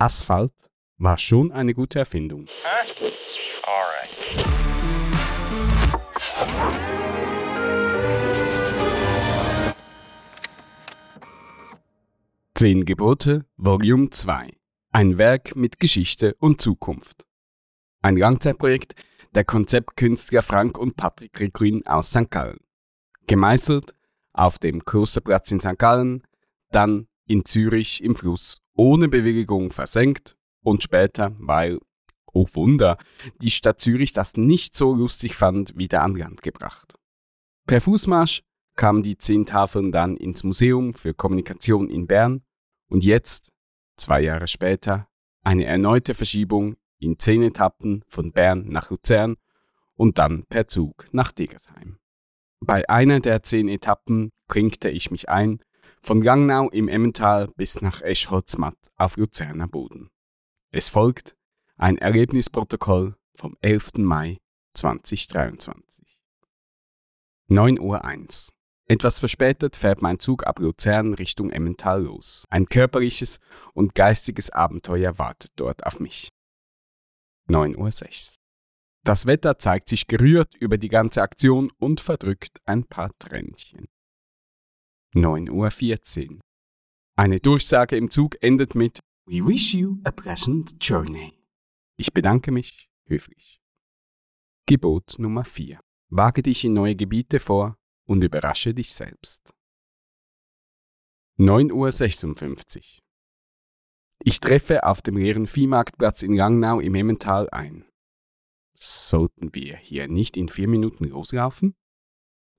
Asphalt war schon eine gute Erfindung. Huh? Alright. Zehn Gebote, Volume 2. Ein Werk mit Geschichte und Zukunft. Ein Langzeitprojekt der Konzeptkünstler Frank und Patrick Requin aus St. Gallen. Gemeißelt auf dem Klosterplatz in St. Gallen, dann in Zürich im Fluss ohne Bewilligung versenkt und später, weil, oh Wunder, die Stadt Zürich das nicht so lustig fand, wieder an Land gebracht. Per Fußmarsch kamen die zehn Tafeln dann ins Museum für Kommunikation in Bern und jetzt, zwei Jahre später, eine erneute Verschiebung in zehn Etappen von Bern nach Luzern und dann per Zug nach Degersheim. Bei einer der zehn Etappen klinkte ich mich ein, von Gangnau im Emmental bis nach Eschholzmatt auf Luzerner Boden. Es folgt ein Erlebnisprotokoll vom 11. Mai 2023. 9.01 Uhr. Etwas verspätet fährt mein Zug ab Luzern Richtung Emmental los. Ein körperliches und geistiges Abenteuer wartet dort auf mich. 9.06 Uhr. Das Wetter zeigt sich gerührt über die ganze Aktion und verdrückt ein paar Tränchen. 9.14 Uhr. Eine Durchsage im Zug endet mit We wish you a pleasant journey. Ich bedanke mich höflich. Gebot Nummer 4. Wage dich in neue Gebiete vor und überrasche dich selbst. 9.56 Uhr. Ich treffe auf dem leeren Viehmarktplatz in Langnau im Emmental ein. Sollten wir hier nicht in vier Minuten loslaufen?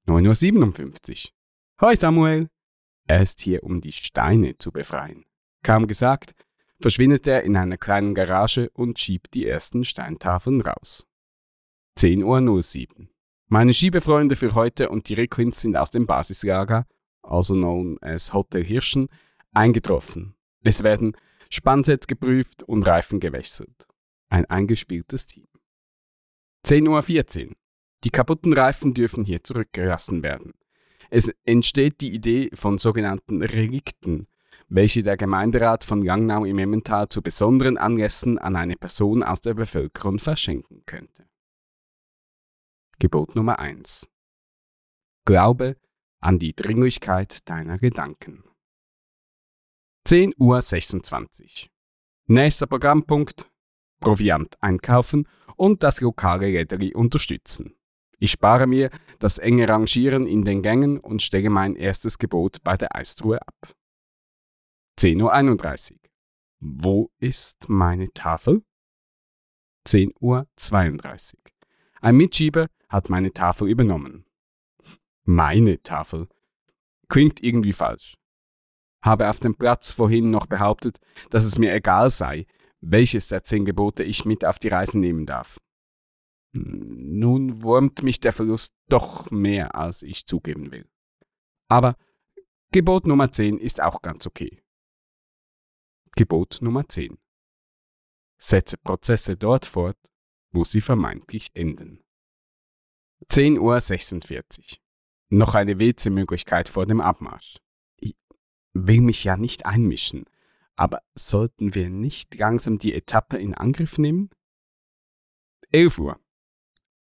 9.57 Uhr. Hoi Samuel! Er ist hier, um die Steine zu befreien. Kaum gesagt, verschwindet er in einer kleinen Garage und schiebt die ersten Steintafeln raus. 10.07 Uhr. Meine Schiebefreunde für heute und die Requins sind aus dem Basislager, also known as Hotel Hirschen, eingetroffen. Es werden Spannsets geprüft und Reifen gewechselt. Ein eingespieltes Team. 10.14 Uhr. Die kaputten Reifen dürfen hier zurückgelassen werden. Es entsteht die Idee von sogenannten Relikten, welche der Gemeinderat von Langnau im Emmental zu besonderen Anlässen an eine Person aus der Bevölkerung verschenken könnte. Gebot Nummer 1. Glaube an die Dringlichkeit deiner Gedanken. 10.26 Uhr. Nächster Programmpunkt. Proviant einkaufen und das lokale Räderi unterstützen. Ich spare mir das enge Rangieren in den Gängen und stelle mein erstes Gebot bei der Eistruhe ab. 10.31 Uhr. Wo ist meine Tafel? 10.32 Uhr. Ein Mitschieber hat meine Tafel übernommen. Meine Tafel. Klingt irgendwie falsch. Habe auf dem Platz vorhin noch behauptet, dass es mir egal sei, welches der zehn Gebote ich mit auf die Reise nehmen darf. Nun wurmt mich der Verlust doch mehr, als ich zugeben will. Aber Gebot Nummer 10 ist auch ganz okay. Gebot Nummer 10. Setze Prozesse dort fort, wo sie vermeintlich enden. 10.46 Uhr. Noch eine WC-Möglichkeit vor dem Abmarsch. Ich will mich ja nicht einmischen, aber sollten wir nicht langsam die Etappe in Angriff nehmen? 11 Uhr.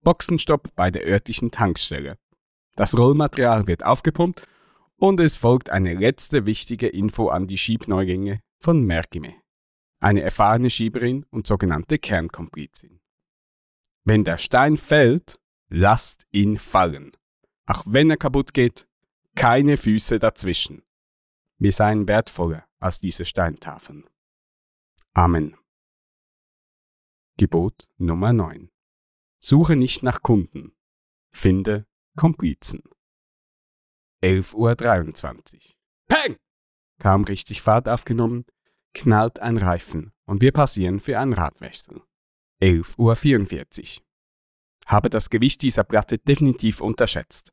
Boxenstopp bei der örtlichen Tankstelle. Das Rollmaterial wird aufgepumpt und es folgt eine letzte wichtige Info an die Schiebneugänge von Merkime, eine erfahrene Schieberin und sogenannte Kernkomplizin. Wenn der Stein fällt, lasst ihn fallen. Auch wenn er kaputt geht, keine Füße dazwischen. Wir seien wertvoller als diese Steintafeln. Amen. Gebot Nummer 9. Suche nicht nach Kunden. Finde Komplizen. 11.23 Uhr. Peng! Kaum richtig Fahrt aufgenommen, knallt ein Reifen und wir passieren für einen Radwechsel. 11.44 Uhr. Habe das Gewicht dieser Platte definitiv unterschätzt.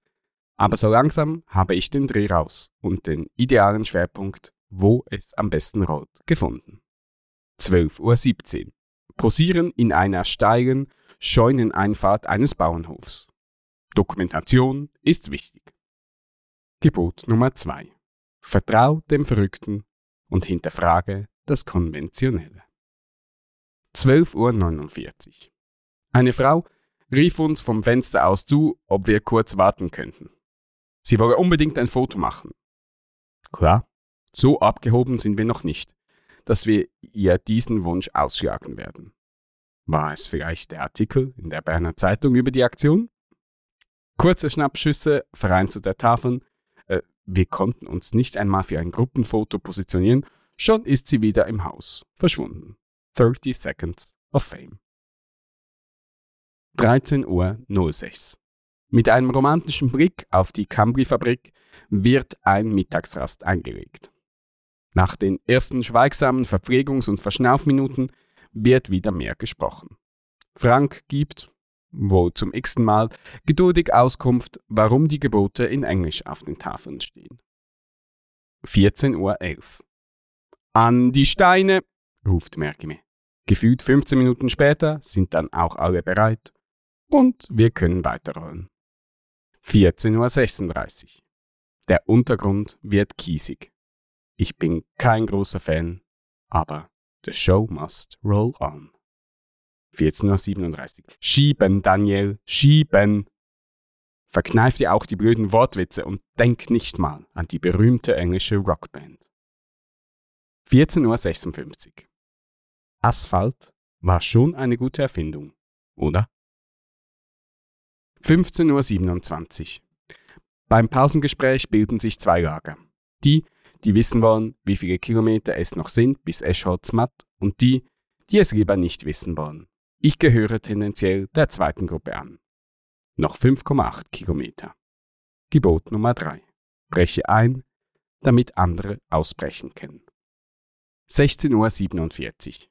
Aber so langsam habe ich den Dreh raus und den idealen Schwerpunkt, wo es am besten rollt, gefunden. 12.17 Uhr. Posieren in einer steilen, Scheuneneinfahrt eines Bauernhofs. Dokumentation ist wichtig. Gebot Nummer 2. Vertrau dem Verrückten und hinterfrage das Konventionelle. 12.49 Uhr. Eine Frau rief uns vom Fenster aus zu, ob wir kurz warten könnten. Sie wolle unbedingt ein Foto machen. Klar, so abgehoben sind wir noch nicht, dass wir ihr diesen Wunsch ausschlagen werden. War es vielleicht der Artikel in der Berner Zeitung über die Aktion? Kurze Schnappschüsse vereinzelte Tafeln. Äh, wir konnten uns nicht einmal für ein Gruppenfoto positionieren, schon ist sie wieder im Haus, verschwunden. 30 Seconds of Fame. 13.06 Uhr. Mit einem romantischen Blick auf die Cambri-Fabrik wird ein Mittagsrast eingelegt. Nach den ersten schweigsamen Verpflegungs- und Verschnaufminuten wird wieder mehr gesprochen. Frank gibt, wohl zum x-ten Mal, geduldig Auskunft, warum die Gebote in Englisch auf den Tafeln stehen. 14.11 Uhr. An die Steine, ruft Merkime. Gefühlt 15 Minuten später sind dann auch alle bereit und wir können weiterrollen. 14.36 Uhr. Der Untergrund wird kiesig. Ich bin kein großer Fan, aber the show must roll on. 14.37 Uhr. Schieben, Daniel, schieben! Verkneif dir auch die blöden Wortwitze und denk nicht mal an die berühmte englische Rockband. 14.56 Uhr. Asphalt war schon eine gute Erfindung, oder? 15.27 Uhr. Beim Pausengespräch bilden sich zwei Lager. Die, die wissen wollen, wie viele Kilometer es noch sind bis Eschholz-Matt und die, die es lieber nicht wissen wollen. Ich gehöre tendenziell der zweiten Gruppe an. Noch 5,8 Kilometer. Gebot Nummer 3. Breche ein, damit andere ausbrechen können. 16.47 Uhr.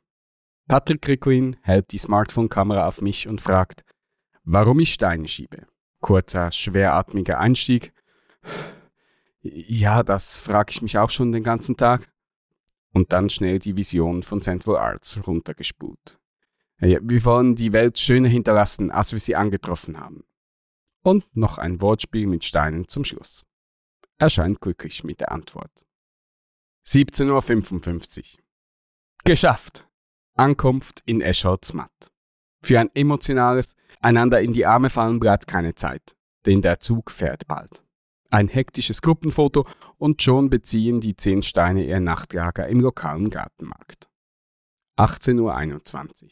Patrick Ricklin hält die Smartphone-Kamera auf mich und fragt, warum ich Steine schiebe. Kurzer, schweratmiger Einstieg. Ja, das frage ich mich auch schon den ganzen Tag. Und dann schnell die Vision von Central Arts runtergespult. Wir wollen die Welt schöner hinterlassen, als wir sie angetroffen haben. Und noch ein Wortspiel mit Steinen zum Schluss. Er scheint glücklich mit der Antwort. 17.55 Uhr. Geschafft! Ankunft in Escholz-Matt. Für ein emotionales Einander in die Arme fallen bleibt keine Zeit, denn der Zug fährt bald. Ein hektisches Gruppenfoto und schon beziehen die zehn Steine ihr Nachtlager im lokalen Gartenmarkt. 18.21 Uhr.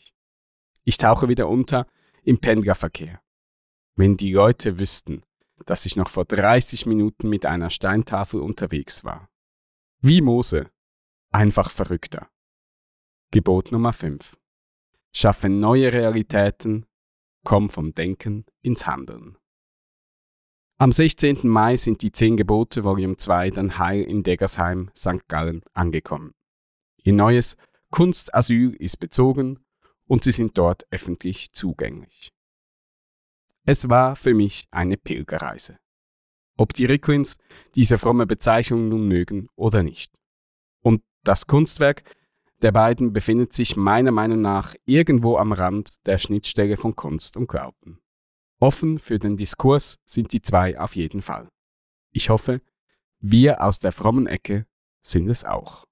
Ich tauche wieder unter im Pendlerverkehr. Wenn die Leute wüssten, dass ich noch vor 30 Minuten mit einer Steintafel unterwegs war. Wie Mose. Einfach verrückter. Gebot Nummer 5. Schaffe neue Realitäten, komm vom Denken ins Handeln. Am 16. Mai sind die 10 Gebote Volume 2 dann heil in Deggersheim, St. Gallen angekommen. Ihr neues Kunstasyl ist bezogen und sie sind dort öffentlich zugänglich. Es war für mich eine Pilgerreise. Ob die Rickwins diese fromme Bezeichnung nun mögen oder nicht. Und das Kunstwerk der beiden befindet sich meiner Meinung nach irgendwo am Rand der Schnittstelle von Kunst und Glauben. Offen für den Diskurs sind die zwei auf jeden Fall. Ich hoffe, wir aus der frommen Ecke sind es auch.